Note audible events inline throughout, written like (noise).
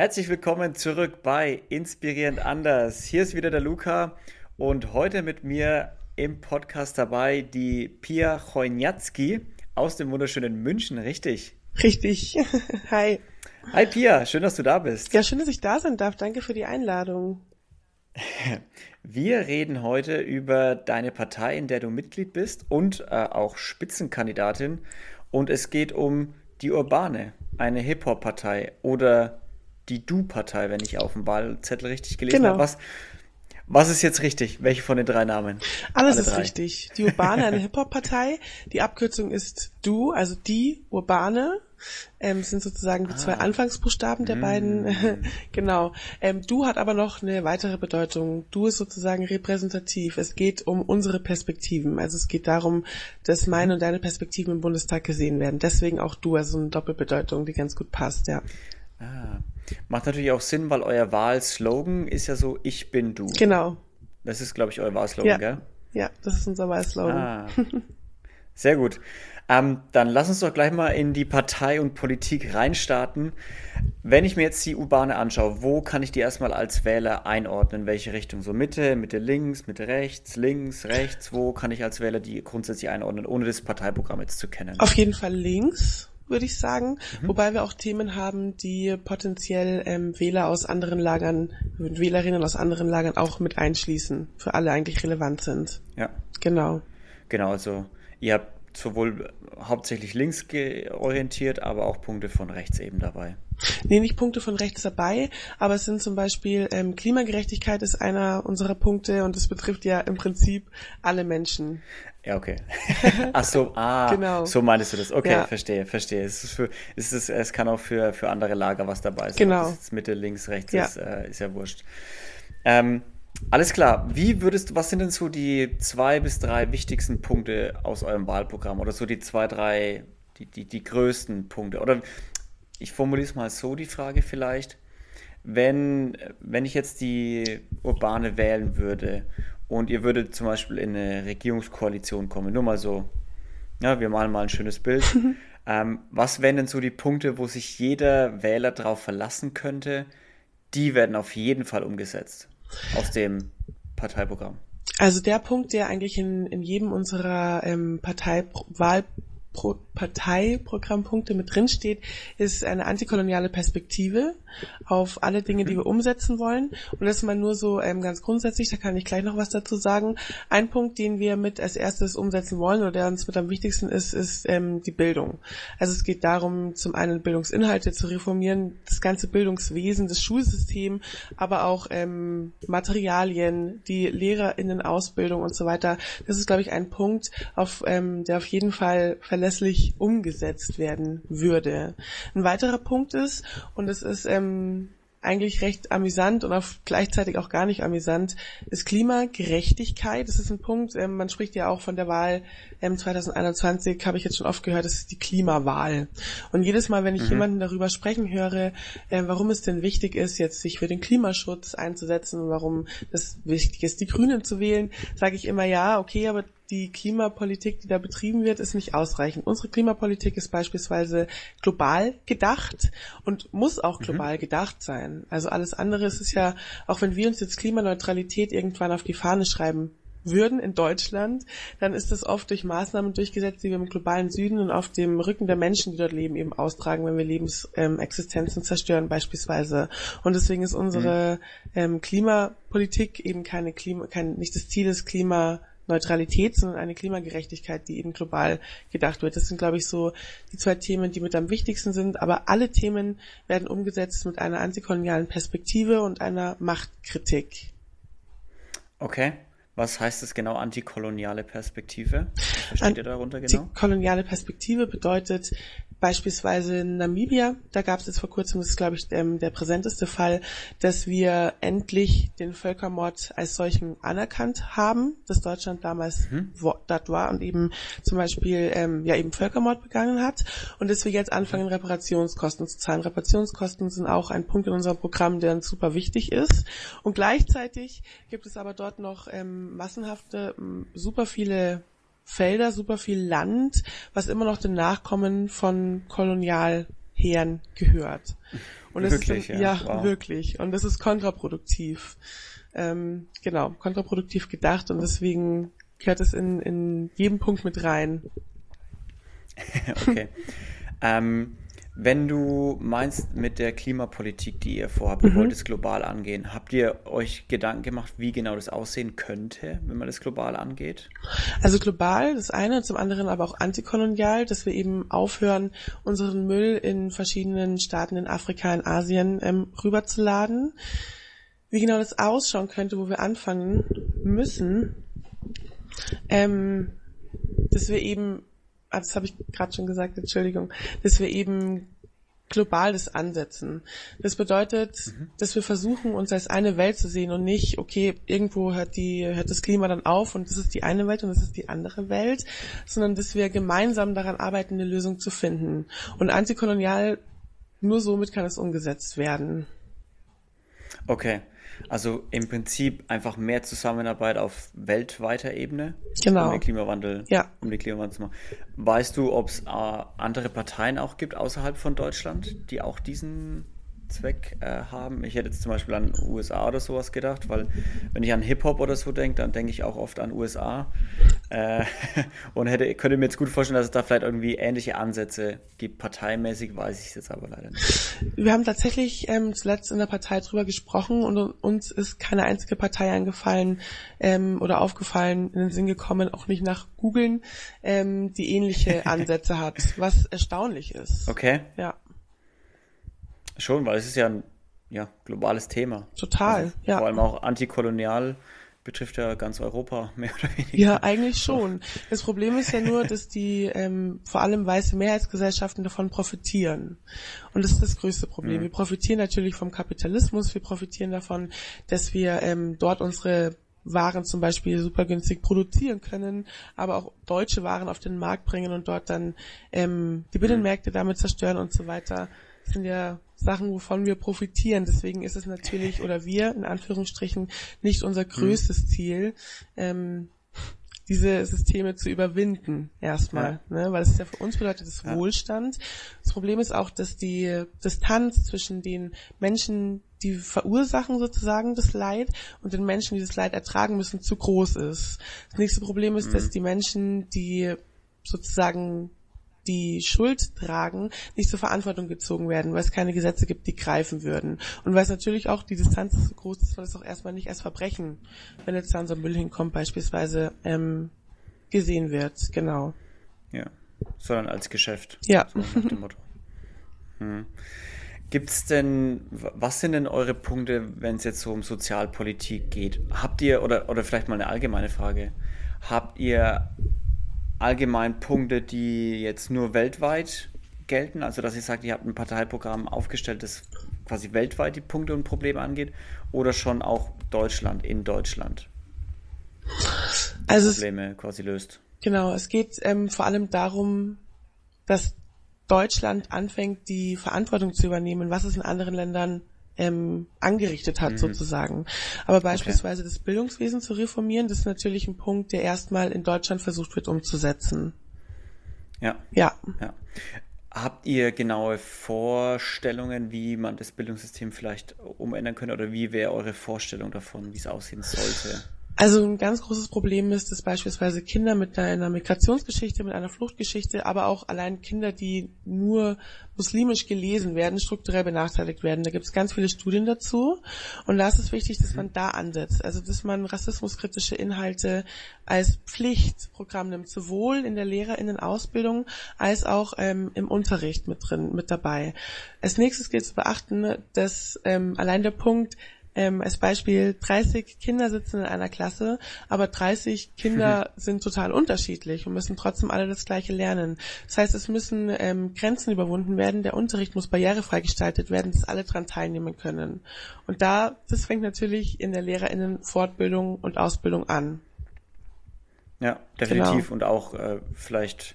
Herzlich willkommen zurück bei Inspirierend Anders. Hier ist wieder der Luca und heute mit mir im Podcast dabei die Pia Chojniacki aus dem wunderschönen München, richtig? Richtig. (laughs) Hi. Hi Pia, schön, dass du da bist. Ja, schön, dass ich da sein darf. Danke für die Einladung. (laughs) Wir reden heute über deine Partei, in der du Mitglied bist und äh, auch Spitzenkandidatin. Und es geht um die Urbane, eine Hip-Hop-Partei oder die Du-Partei, wenn ich auf dem Wahlzettel richtig gelesen genau. habe. Was, was ist jetzt richtig? Welche von den drei Namen? Alles Alle ist drei. richtig. Die Urbane, eine (laughs) Hip-Hop-Partei. Die Abkürzung ist Du, also die Urbane. Ähm, sind sozusagen die ah. zwei Anfangsbuchstaben der mm. beiden. (laughs) genau. Ähm, du hat aber noch eine weitere Bedeutung. Du ist sozusagen repräsentativ. Es geht um unsere Perspektiven. Also es geht darum, dass meine und deine Perspektiven im Bundestag gesehen werden. Deswegen auch du, also eine Doppelbedeutung, die ganz gut passt, ja. Ah. Macht natürlich auch Sinn, weil euer Wahlslogan ist ja so, ich bin du. Genau. Das ist, glaube ich, euer Wahlslogan, ja. gell? Ja, das ist unser Wahlslogan. Ah. Sehr gut. Ähm, dann lass uns doch gleich mal in die Partei und Politik reinstarten. Wenn ich mir jetzt die U-Bahn anschaue, wo kann ich die erstmal als Wähler einordnen? In welche Richtung? So Mitte, Mitte links, Mitte rechts, links, rechts? Wo kann ich als Wähler die grundsätzlich einordnen, ohne das Parteiprogramm jetzt zu kennen? Auf jeden Fall links würde ich sagen. Mhm. Wobei wir auch Themen haben, die potenziell ähm, Wähler aus anderen Lagern, Wählerinnen aus anderen Lagern auch mit einschließen, für alle eigentlich relevant sind. Ja. Genau. Genau, also ihr habt sowohl hauptsächlich links orientiert, aber auch Punkte von rechts eben dabei. Nee, nicht Punkte von rechts dabei, aber es sind zum Beispiel ähm, Klimagerechtigkeit ist einer unserer Punkte und es betrifft ja im Prinzip alle Menschen. Ja, okay. (laughs) Ach so, ah, genau. so meinst du das. Okay, ja. verstehe, verstehe. Es, ist für, es, ist, es kann auch für, für andere Lager was dabei sein. Genau. Mitte, links, rechts ja. Ist, äh, ist ja wurscht. Ähm, alles klar. Wie würdest du, was sind denn so die zwei bis drei wichtigsten Punkte aus eurem Wahlprogramm oder so die zwei, drei, die, die, die größten Punkte? Oder ich formuliere es mal so, die Frage vielleicht. Wenn, wenn ich jetzt die Urbane wählen würde und ihr würdet zum Beispiel in eine Regierungskoalition kommen, nur mal so, ja, wir malen mal ein schönes Bild. (laughs) ähm, was wären denn so die Punkte, wo sich jeder Wähler darauf verlassen könnte? Die werden auf jeden Fall umgesetzt aus dem Parteiprogramm. Also der Punkt, der eigentlich in, in jedem unserer ähm, Parteiwahl Pro Parteiprogrammpunkte mit drin steht, ist eine antikoloniale Perspektive auf alle Dinge, die wir umsetzen wollen. Und das ist mal nur so ähm, ganz grundsätzlich, da kann ich gleich noch was dazu sagen. Ein Punkt, den wir mit als erstes umsetzen wollen oder der uns mit am wichtigsten ist, ist ähm, die Bildung. Also es geht darum, zum einen Bildungsinhalte zu reformieren, das ganze Bildungswesen, das Schulsystem, aber auch ähm, Materialien, die LehrerInnen-Ausbildung und so weiter. Das ist, glaube ich, ein Punkt, auf, ähm, der auf jeden Fall verlässlich umgesetzt werden würde. Ein weiterer Punkt ist, und es ist ähm, eigentlich recht amüsant und auch gleichzeitig auch gar nicht amüsant, ist Klimagerechtigkeit. Das ist ein Punkt, ähm, man spricht ja auch von der Wahl ähm, 2021, habe ich jetzt schon oft gehört, das ist die Klimawahl. Und jedes Mal, wenn ich mhm. jemanden darüber sprechen höre, äh, warum es denn wichtig ist, jetzt sich für den Klimaschutz einzusetzen und warum das wichtig ist, die Grünen zu wählen, sage ich immer, ja, okay, aber die Klimapolitik, die da betrieben wird, ist nicht ausreichend. Unsere Klimapolitik ist beispielsweise global gedacht und muss auch mhm. global mhm. gedacht sein. Also alles andere ist es ja, auch wenn wir uns jetzt Klimaneutralität irgendwann auf die Fahne schreiben würden in Deutschland, dann ist das oft durch Maßnahmen durchgesetzt, die wir im globalen Süden und auf dem Rücken der Menschen, die dort leben, eben austragen, wenn wir Lebensexistenzen ähm, zerstören beispielsweise. Und deswegen ist unsere mhm. ähm, Klimapolitik eben keine Klima, kein, nicht das Ziel des Klima Neutralität, sondern eine Klimagerechtigkeit, die eben global gedacht wird. Das sind, glaube ich, so die zwei Themen, die mit am wichtigsten sind. Aber alle Themen werden umgesetzt mit einer antikolonialen Perspektive und einer Machtkritik. Okay. Was heißt es genau, antikoloniale Perspektive? Was versteht ihr darunter genau? Antikoloniale Perspektive bedeutet, Beispielsweise in Namibia, da gab es jetzt vor kurzem, das ist glaube ich ähm, der präsenteste Fall, dass wir endlich den Völkermord als solchen anerkannt haben, dass Deutschland damals mhm. dort war und eben zum Beispiel ähm, ja eben Völkermord begangen hat und dass wir jetzt anfangen Reparationskosten zu zahlen. Reparationskosten sind auch ein Punkt in unserem Programm, der uns super wichtig ist und gleichzeitig gibt es aber dort noch ähm, massenhafte super viele Felder, super viel Land, was immer noch den Nachkommen von Kolonialherren Herren gehört. Und das wirklich, ist dann, ja, ja wow. wirklich. Und das ist kontraproduktiv. Ähm, genau, kontraproduktiv gedacht und deswegen gehört es in, in jedem Punkt mit rein. (laughs) okay. ähm, wenn du meinst mit der Klimapolitik, die ihr vorhabt, ihr mhm. wollt es global angehen, habt ihr euch Gedanken gemacht, wie genau das aussehen könnte, wenn man das global angeht? Also global, das eine, zum anderen aber auch antikolonial, dass wir eben aufhören, unseren Müll in verschiedenen Staaten in Afrika, in Asien ähm, rüberzuladen. Wie genau das ausschauen könnte, wo wir anfangen müssen, ähm, dass wir eben das habe ich gerade schon gesagt, Entschuldigung, dass wir eben global das ansetzen. Das bedeutet, mhm. dass wir versuchen, uns als eine Welt zu sehen und nicht, okay, irgendwo hört die, hört das Klima dann auf und das ist die eine Welt und das ist die andere Welt, sondern dass wir gemeinsam daran arbeiten, eine Lösung zu finden. Und antikolonial, nur somit kann es umgesetzt werden. Okay. Also im Prinzip einfach mehr Zusammenarbeit auf weltweiter Ebene, genau. um den Klimawandel, ja. um den Klimawandel zu machen. Weißt du, ob es äh, andere Parteien auch gibt außerhalb von Deutschland, die auch diesen Zweck äh, haben. Ich hätte jetzt zum Beispiel an USA oder sowas gedacht, weil wenn ich an Hip-Hop oder so denke, dann denke ich auch oft an USA. Äh, (laughs) und hätte, könnte mir jetzt gut vorstellen, dass es da vielleicht irgendwie ähnliche Ansätze gibt. Parteimäßig weiß ich es jetzt aber leider nicht. Wir haben tatsächlich ähm, zuletzt in der Partei drüber gesprochen und uns ist keine einzige Partei eingefallen ähm, oder aufgefallen, in den Sinn gekommen, auch nicht nach googeln, ähm, die ähnliche (laughs) Ansätze hat, was erstaunlich ist. Okay. Ja. Schon, weil es ist ja ein ja, globales Thema. Total, also, ja. Vor allem auch antikolonial betrifft ja ganz Europa (laughs) mehr oder weniger. Ja, eigentlich schon. Das Problem ist ja nur, dass die ähm, vor allem weiße Mehrheitsgesellschaften davon profitieren. Und das ist das größte Problem. Mhm. Wir profitieren natürlich vom Kapitalismus, wir profitieren davon, dass wir ähm, dort unsere waren zum Beispiel super günstig produzieren können, aber auch deutsche Waren auf den Markt bringen und dort dann ähm, die Binnenmärkte damit zerstören und so weiter. Das sind ja Sachen, wovon wir profitieren. Deswegen ist es natürlich, oder wir in Anführungsstrichen, nicht unser größtes Ziel, ähm, diese Systeme zu überwinden erstmal, ja. ne? weil es ja für uns bedeutet es ja. Wohlstand. Das Problem ist auch, dass die Distanz zwischen den Menschen, die verursachen sozusagen das Leid und den Menschen, die das Leid ertragen müssen, zu groß ist. Das nächste Problem ist, mhm. dass die Menschen, die sozusagen die Schuld tragen, nicht zur Verantwortung gezogen werden, weil es keine Gesetze gibt, die greifen würden. Und weil es natürlich auch die Distanz so groß ist, weil es auch erstmal nicht als Verbrechen, wenn jetzt da unser Müll hinkommt, beispielsweise ähm, gesehen wird. Genau. Ja. Sondern als Geschäft. Ja. So nach dem Motto. Hm. Gibt's denn, was sind denn eure Punkte, wenn es jetzt so um Sozialpolitik geht? Habt ihr, oder, oder vielleicht mal eine allgemeine Frage, habt ihr allgemein Punkte, die jetzt nur weltweit gelten? Also, dass ihr sagt, ihr habt ein Parteiprogramm aufgestellt, das quasi weltweit die Punkte und Probleme angeht, oder schon auch Deutschland, in Deutschland? Also Probleme quasi löst. Genau, es geht ähm, vor allem darum, dass Deutschland anfängt, die Verantwortung zu übernehmen, was es in anderen Ländern ähm, angerichtet hat, mhm. sozusagen. Aber beispielsweise okay. das Bildungswesen zu reformieren, das ist natürlich ein Punkt, der erstmal in Deutschland versucht wird umzusetzen. Ja. Ja. ja. Habt ihr genaue Vorstellungen, wie man das Bildungssystem vielleicht umändern könnte oder wie wäre eure Vorstellung davon, wie es aussehen sollte? Also ein ganz großes Problem ist, dass beispielsweise Kinder mit einer Migrationsgeschichte, mit einer Fluchtgeschichte, aber auch allein Kinder, die nur muslimisch gelesen werden, strukturell benachteiligt werden. Da gibt es ganz viele Studien dazu. Und da ist es wichtig, dass man da ansetzt. Also dass man rassismuskritische Inhalte als Pflichtprogramm nimmt, sowohl in der Lehrerinnenausbildung als auch ähm, im Unterricht mit drin, mit dabei. Als nächstes gilt zu beachten, dass ähm, allein der Punkt, ähm, als Beispiel 30 Kinder sitzen in einer Klasse, aber 30 Kinder sind total unterschiedlich und müssen trotzdem alle das Gleiche lernen. Das heißt, es müssen ähm, Grenzen überwunden werden, der Unterricht muss barrierefrei gestaltet werden, dass alle dran teilnehmen können. Und da, das fängt natürlich in der LehrerInnen Fortbildung und Ausbildung an. Ja, definitiv genau. und auch äh, vielleicht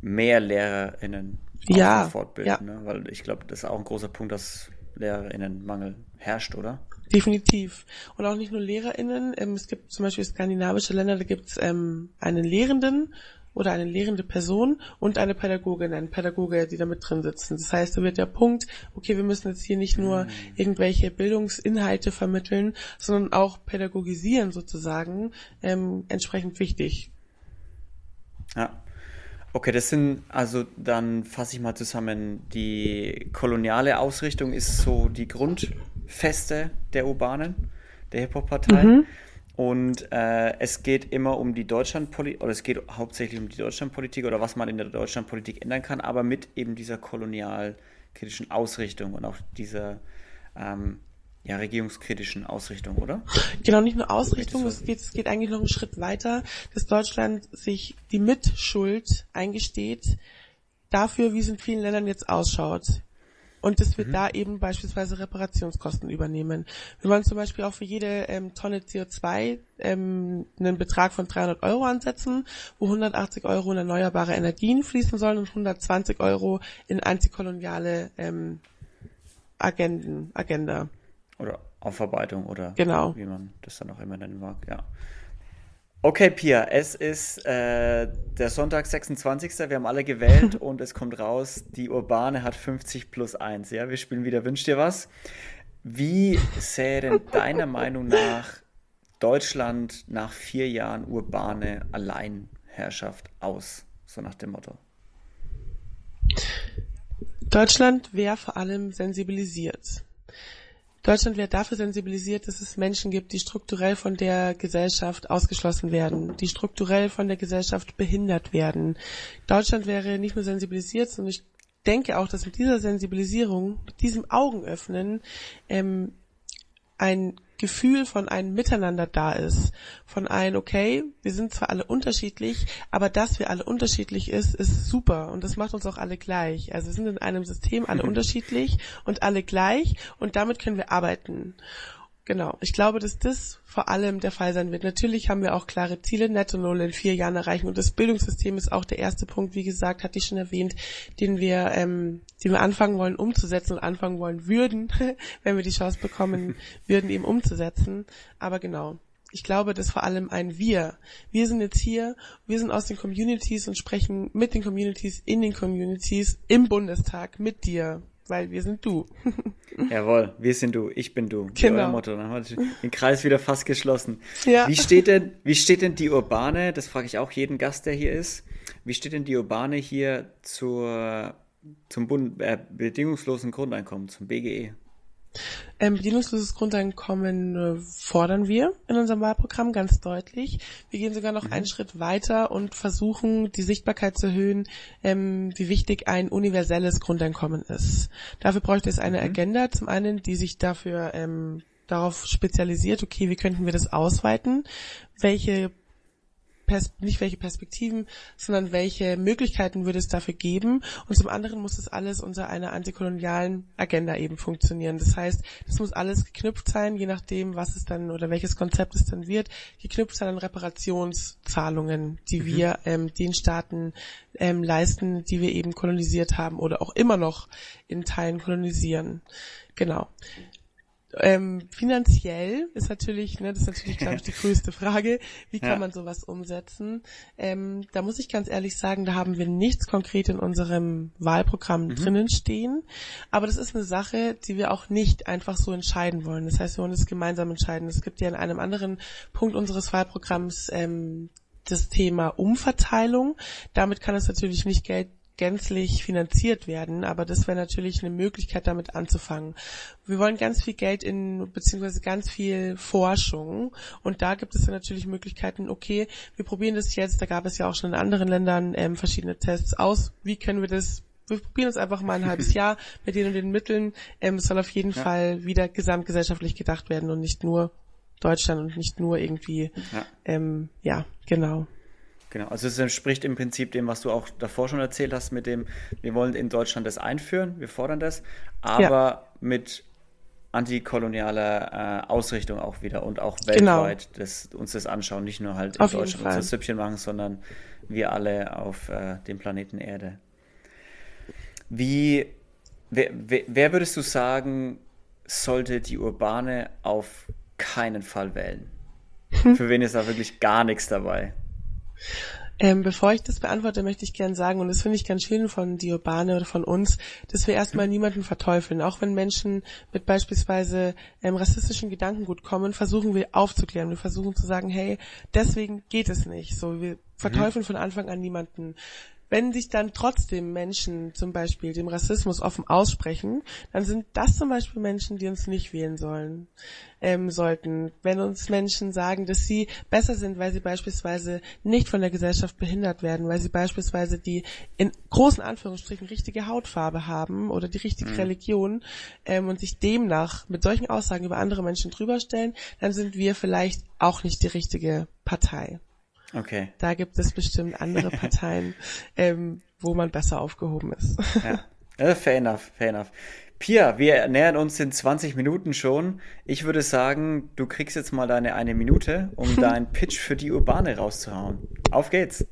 mehr LehrerInnen ja, fortbilden, ja. Ne? weil ich glaube, das ist auch ein großer Punkt, dass LehrerInnenmangel herrscht, oder? Definitiv. Und auch nicht nur LehrerInnen. Ähm, es gibt zum Beispiel skandinavische Länder, da gibt es ähm, einen Lehrenden oder eine lehrende Person und eine Pädagogin, ein Pädagoge, die da mit drin sitzen. Das heißt, da wird der Punkt, okay, wir müssen jetzt hier nicht nur mhm. irgendwelche Bildungsinhalte vermitteln, sondern auch pädagogisieren sozusagen, ähm, entsprechend wichtig. Ja. Okay, das sind also dann fasse ich mal zusammen. Die koloniale Ausrichtung ist so die Grundfeste der Urbanen, der Hip-Hop-Partei. Mhm. Und äh, es geht immer um die Deutschlandpolitik, oder es geht hauptsächlich um die Deutschlandpolitik oder was man in der Deutschlandpolitik ändern kann, aber mit eben dieser kolonialkritischen Ausrichtung und auch dieser ähm, ja, regierungskritischen Ausrichtung, oder? Genau, nicht nur Ausrichtung, es geht, es geht eigentlich noch einen Schritt weiter, dass Deutschland sich die Mitschuld eingesteht dafür, wie es in vielen Ländern jetzt ausschaut. Und dass wir mhm. da eben beispielsweise Reparationskosten übernehmen. Wir wollen zum Beispiel auch für jede ähm, Tonne CO2 ähm, einen Betrag von 300 Euro ansetzen, wo 180 Euro in erneuerbare Energien fließen sollen und 120 Euro in antikoloniale ähm, Agenden, Agenda. Oder Aufarbeitung oder genau. wie man das dann auch immer nennen mag, ja. Okay, Pia, es ist äh, der Sonntag, 26. Wir haben alle gewählt (laughs) und es kommt raus, die Urbane hat 50 plus 1. Ja, wir spielen wieder Wünsch dir was. Wie sähe denn deiner (laughs) Meinung nach Deutschland nach vier Jahren urbane Alleinherrschaft aus? So nach dem Motto. Deutschland wäre vor allem sensibilisiert. Deutschland wird dafür sensibilisiert, dass es Menschen gibt, die strukturell von der Gesellschaft ausgeschlossen werden, die strukturell von der Gesellschaft behindert werden. Deutschland wäre nicht nur sensibilisiert, sondern ich denke auch, dass mit dieser Sensibilisierung, mit diesem Augenöffnen ähm, ein Gefühl von einem Miteinander da ist. Von ein, okay, wir sind zwar alle unterschiedlich, aber dass wir alle unterschiedlich ist, ist super und das macht uns auch alle gleich. Also wir sind in einem System alle (laughs) unterschiedlich und alle gleich und damit können wir arbeiten. Genau. Ich glaube, dass das vor allem der Fall sein wird. Natürlich haben wir auch klare Ziele, Netto Null in vier Jahren erreichen. Und das Bildungssystem ist auch der erste Punkt, wie gesagt, hatte ich schon erwähnt, den wir, ähm, den wir anfangen wollen umzusetzen und anfangen wollen würden, (laughs) wenn wir die Chance bekommen (laughs) würden, eben umzusetzen. Aber genau. Ich glaube, dass vor allem ein Wir. Wir sind jetzt hier, wir sind aus den Communities und sprechen mit den Communities, in den Communities, im Bundestag, mit dir, weil wir sind du. (laughs) Jawohl, wir sind du, ich bin du. Genau. Euer Motto. Dann haben wir den Kreis wieder fast geschlossen. Ja. Wie steht denn, wie steht denn die Urbane, das frage ich auch jeden Gast, der hier ist, wie steht denn die Urbane hier zur, zum Bund, äh, bedingungslosen Grundeinkommen, zum BGE? Ähm, bedingungsloses Grundeinkommen äh, fordern wir in unserem Wahlprogramm ganz deutlich. Wir gehen sogar noch mhm. einen Schritt weiter und versuchen, die Sichtbarkeit zu erhöhen, ähm, wie wichtig ein universelles Grundeinkommen ist. Dafür bräuchte es eine mhm. Agenda, zum einen, die sich dafür ähm, darauf spezialisiert, okay, wie könnten wir das ausweiten? Welche Pers nicht welche Perspektiven, sondern welche Möglichkeiten würde es dafür geben. Und zum anderen muss das alles unter einer antikolonialen Agenda eben funktionieren. Das heißt, das muss alles geknüpft sein, je nachdem, was es dann oder welches Konzept es dann wird, geknüpft sein an Reparationszahlungen, die mhm. wir ähm, den Staaten ähm, leisten, die wir eben kolonisiert haben oder auch immer noch in Teilen kolonisieren. Genau. Ähm, finanziell ist natürlich, ne, das ist natürlich, glaube ich, die (laughs) größte Frage. Wie kann ja. man sowas umsetzen? Ähm, da muss ich ganz ehrlich sagen, da haben wir nichts konkret in unserem Wahlprogramm mhm. drinnen stehen. Aber das ist eine Sache, die wir auch nicht einfach so entscheiden wollen. Das heißt, wir wollen es gemeinsam entscheiden. Es gibt ja in einem anderen Punkt unseres Wahlprogramms ähm, das Thema Umverteilung. Damit kann es natürlich nicht Geld gänzlich finanziert werden, aber das wäre natürlich eine Möglichkeit, damit anzufangen. Wir wollen ganz viel Geld in, beziehungsweise ganz viel Forschung und da gibt es dann natürlich Möglichkeiten, okay, wir probieren das jetzt, da gab es ja auch schon in anderen Ländern ähm, verschiedene Tests aus, wie können wir das wir probieren es einfach mal ein halbes (laughs) Jahr mit den und den Mitteln. Ähm, es soll auf jeden ja. Fall wieder gesamtgesellschaftlich gedacht werden und nicht nur Deutschland und nicht nur irgendwie, ja, ähm, ja genau. Genau, also es entspricht im Prinzip dem, was du auch davor schon erzählt hast, mit dem, wir wollen in Deutschland das einführen, wir fordern das, aber ja. mit antikolonialer äh, Ausrichtung auch wieder und auch genau. weltweit genau. das, uns das anschauen, nicht nur halt in auf Deutschland unser Süppchen machen, sondern wir alle auf äh, dem Planeten Erde. Wie, wer, wer, wer würdest du sagen, sollte die Urbane auf keinen Fall wählen? Für wen ist da wirklich gar nichts dabei? Ähm, bevor ich das beantworte, möchte ich gerne sagen, und das finde ich ganz schön von Diobane oder von uns, dass wir erstmal niemanden verteufeln. Auch wenn Menschen mit beispielsweise ähm, rassistischen Gedankengut kommen, versuchen wir aufzuklären. Wir versuchen zu sagen, hey, deswegen geht es nicht. So, wir verteufeln mhm. von Anfang an niemanden. Wenn sich dann trotzdem Menschen zum Beispiel dem Rassismus offen aussprechen, dann sind das zum Beispiel Menschen, die uns nicht wählen sollen, ähm, sollten. Wenn uns Menschen sagen, dass sie besser sind, weil sie beispielsweise nicht von der Gesellschaft behindert werden, weil sie beispielsweise die in großen Anführungsstrichen richtige Hautfarbe haben oder die richtige mhm. Religion ähm, und sich demnach mit solchen Aussagen über andere Menschen drüberstellen, dann sind wir vielleicht auch nicht die richtige Partei. Okay. Da gibt es bestimmt andere (laughs) Parteien, ähm, wo man besser aufgehoben ist. ja. Uh, fair enough, fair enough. Pia, wir nähern uns in 20 Minuten schon. Ich würde sagen, du kriegst jetzt mal deine eine Minute, um (laughs) deinen Pitch für die Urbane rauszuhauen. Auf geht's.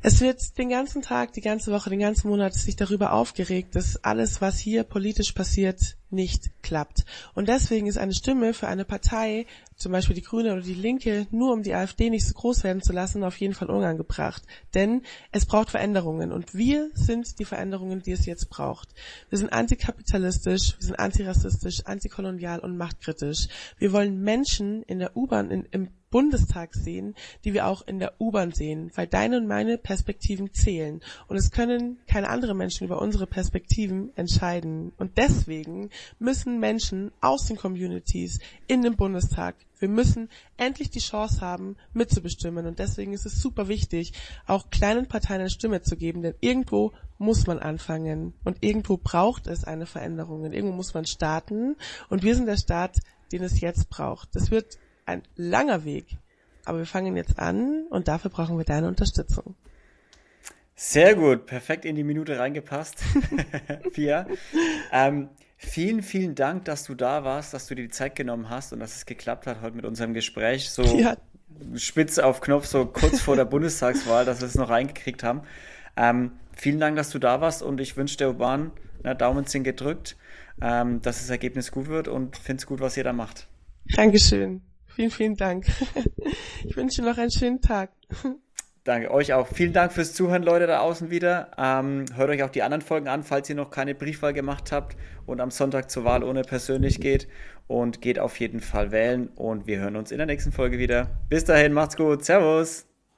Es wird den ganzen Tag, die ganze Woche, den ganzen Monat sich darüber aufgeregt, dass alles, was hier politisch passiert, nicht klappt. Und deswegen ist eine Stimme für eine Partei, zum Beispiel die Grüne oder die Linke, nur um die AfD nicht so groß werden zu lassen, auf jeden Fall unangebracht. Denn es braucht Veränderungen und wir sind die Veränderungen, die es jetzt braucht. Wir sind antikapitalistisch, wir sind antirassistisch, antikolonial und machtkritisch. Wir wollen Menschen in der U-Bahn, im Bundestag sehen, die wir auch in der U-Bahn sehen, weil deine und meine Perspektiven zählen. Und es können keine anderen Menschen über unsere Perspektiven entscheiden. Und deswegen müssen Menschen aus den Communities in den Bundestag, wir müssen endlich die Chance haben, mitzubestimmen. Und deswegen ist es super wichtig, auch kleinen Parteien eine Stimme zu geben, denn irgendwo muss man anfangen. Und irgendwo braucht es eine Veränderung. Und irgendwo muss man starten. Und wir sind der Staat, den es jetzt braucht. Das wird ein langer Weg. Aber wir fangen jetzt an und dafür brauchen wir deine Unterstützung. Sehr gut, perfekt in die Minute reingepasst. (laughs) Pia. Ähm, vielen, vielen Dank, dass du da warst, dass du dir die Zeit genommen hast und dass es geklappt hat heute mit unserem Gespräch. So ja. spitz auf Knopf, so kurz vor der Bundestagswahl, dass wir es noch reingekriegt haben. Ähm, vielen Dank, dass du da warst und ich wünsche der Urban, na, Daumen sind gedrückt, ähm, dass das Ergebnis gut wird und finde es gut, was ihr da macht. Dankeschön. Vielen, vielen Dank. (laughs) Ich wünsche noch einen schönen Tag. Danke euch auch. Vielen Dank fürs Zuhören, Leute da außen wieder. Ähm, hört euch auch die anderen Folgen an, falls ihr noch keine Briefwahl gemacht habt und am Sonntag zur Wahl ohne persönlich geht. Und geht auf jeden Fall wählen. Und wir hören uns in der nächsten Folge wieder. Bis dahin, macht's gut. Servus.